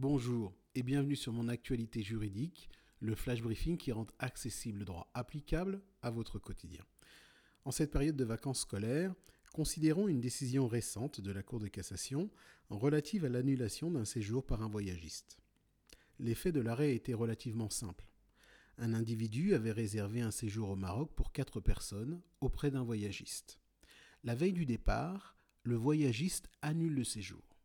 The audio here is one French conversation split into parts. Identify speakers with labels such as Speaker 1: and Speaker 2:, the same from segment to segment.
Speaker 1: Bonjour et bienvenue sur mon actualité juridique, le flash briefing qui rend accessible le droit applicable à votre quotidien. En cette période de vacances scolaires, considérons une décision récente de la Cour de cassation relative à l'annulation d'un séjour par un voyagiste. L'effet de l'arrêt était relativement simple. Un individu avait réservé un séjour au Maroc pour quatre personnes auprès d'un voyagiste. La veille du départ, le voyagiste annule le séjour.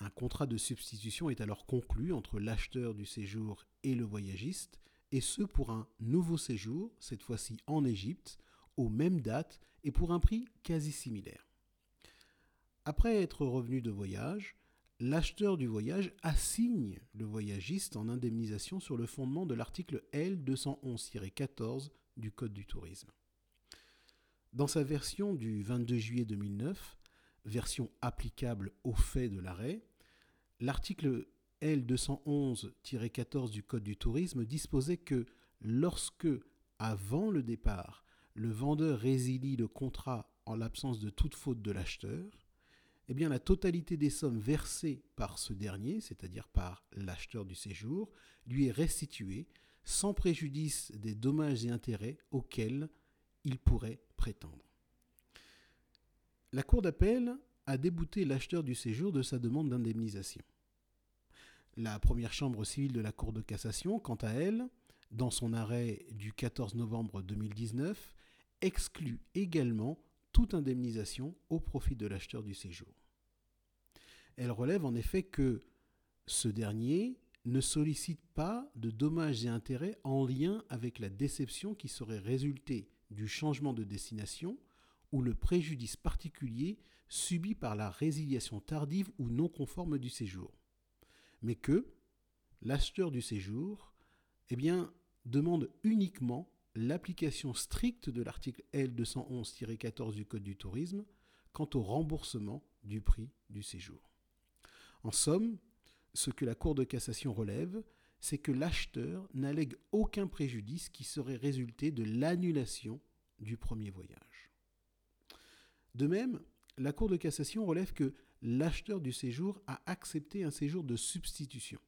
Speaker 1: Un contrat de substitution est alors conclu entre l'acheteur du séjour et le voyagiste, et ce pour un nouveau séjour, cette fois-ci en Égypte, aux mêmes dates et pour un prix quasi similaire. Après être revenu de voyage, l'acheteur du voyage assigne le voyagiste en indemnisation sur le fondement de l'article L211-14 du Code du tourisme. Dans sa version du 22 juillet 2009, version applicable au fait de l'arrêt, l'article L211-14 du Code du tourisme disposait que lorsque, avant le départ, le vendeur résilie le contrat en l'absence de toute faute de l'acheteur, eh bien la totalité des sommes versées par ce dernier, c'est-à-dire par l'acheteur du séjour, lui est restituée sans préjudice des dommages et intérêts auxquels il pourrait prétendre. La Cour d'appel a débouté l'acheteur du séjour de sa demande d'indemnisation. La première chambre civile de la Cour de cassation, quant à elle, dans son arrêt du 14 novembre 2019, exclut également toute indemnisation au profit de l'acheteur du séjour. Elle relève en effet que ce dernier ne sollicite pas de dommages et intérêts en lien avec la déception qui serait résultée du changement de destination ou le préjudice particulier subi par la résiliation tardive ou non conforme du séjour, mais que l'acheteur du séjour eh demande uniquement l'application stricte de l'article L211-14 du Code du tourisme quant au remboursement du prix du séjour. En somme, ce que la Cour de cassation relève, c'est que l'acheteur n'allègue aucun préjudice qui serait résulté de l'annulation du premier voyage. De même, la Cour de cassation relève que l'acheteur du séjour a accepté un séjour de substitution.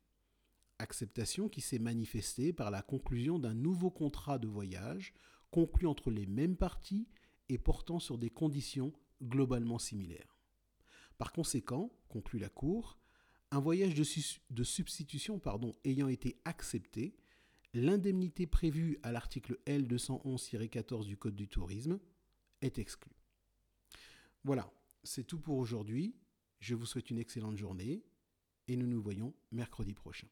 Speaker 1: Acceptation qui s'est manifestée par la conclusion d'un nouveau contrat de voyage conclu entre les mêmes parties et portant sur des conditions globalement similaires. Par conséquent, conclut la Cour, un voyage de, substitution ayant été accepté, l'indemnité prévue à l'article L211-14 du Code du tourisme est exclue. Voilà, c'est tout pour aujourd'hui. Je vous souhaite une excellente journée et nous nous voyons mercredi prochain.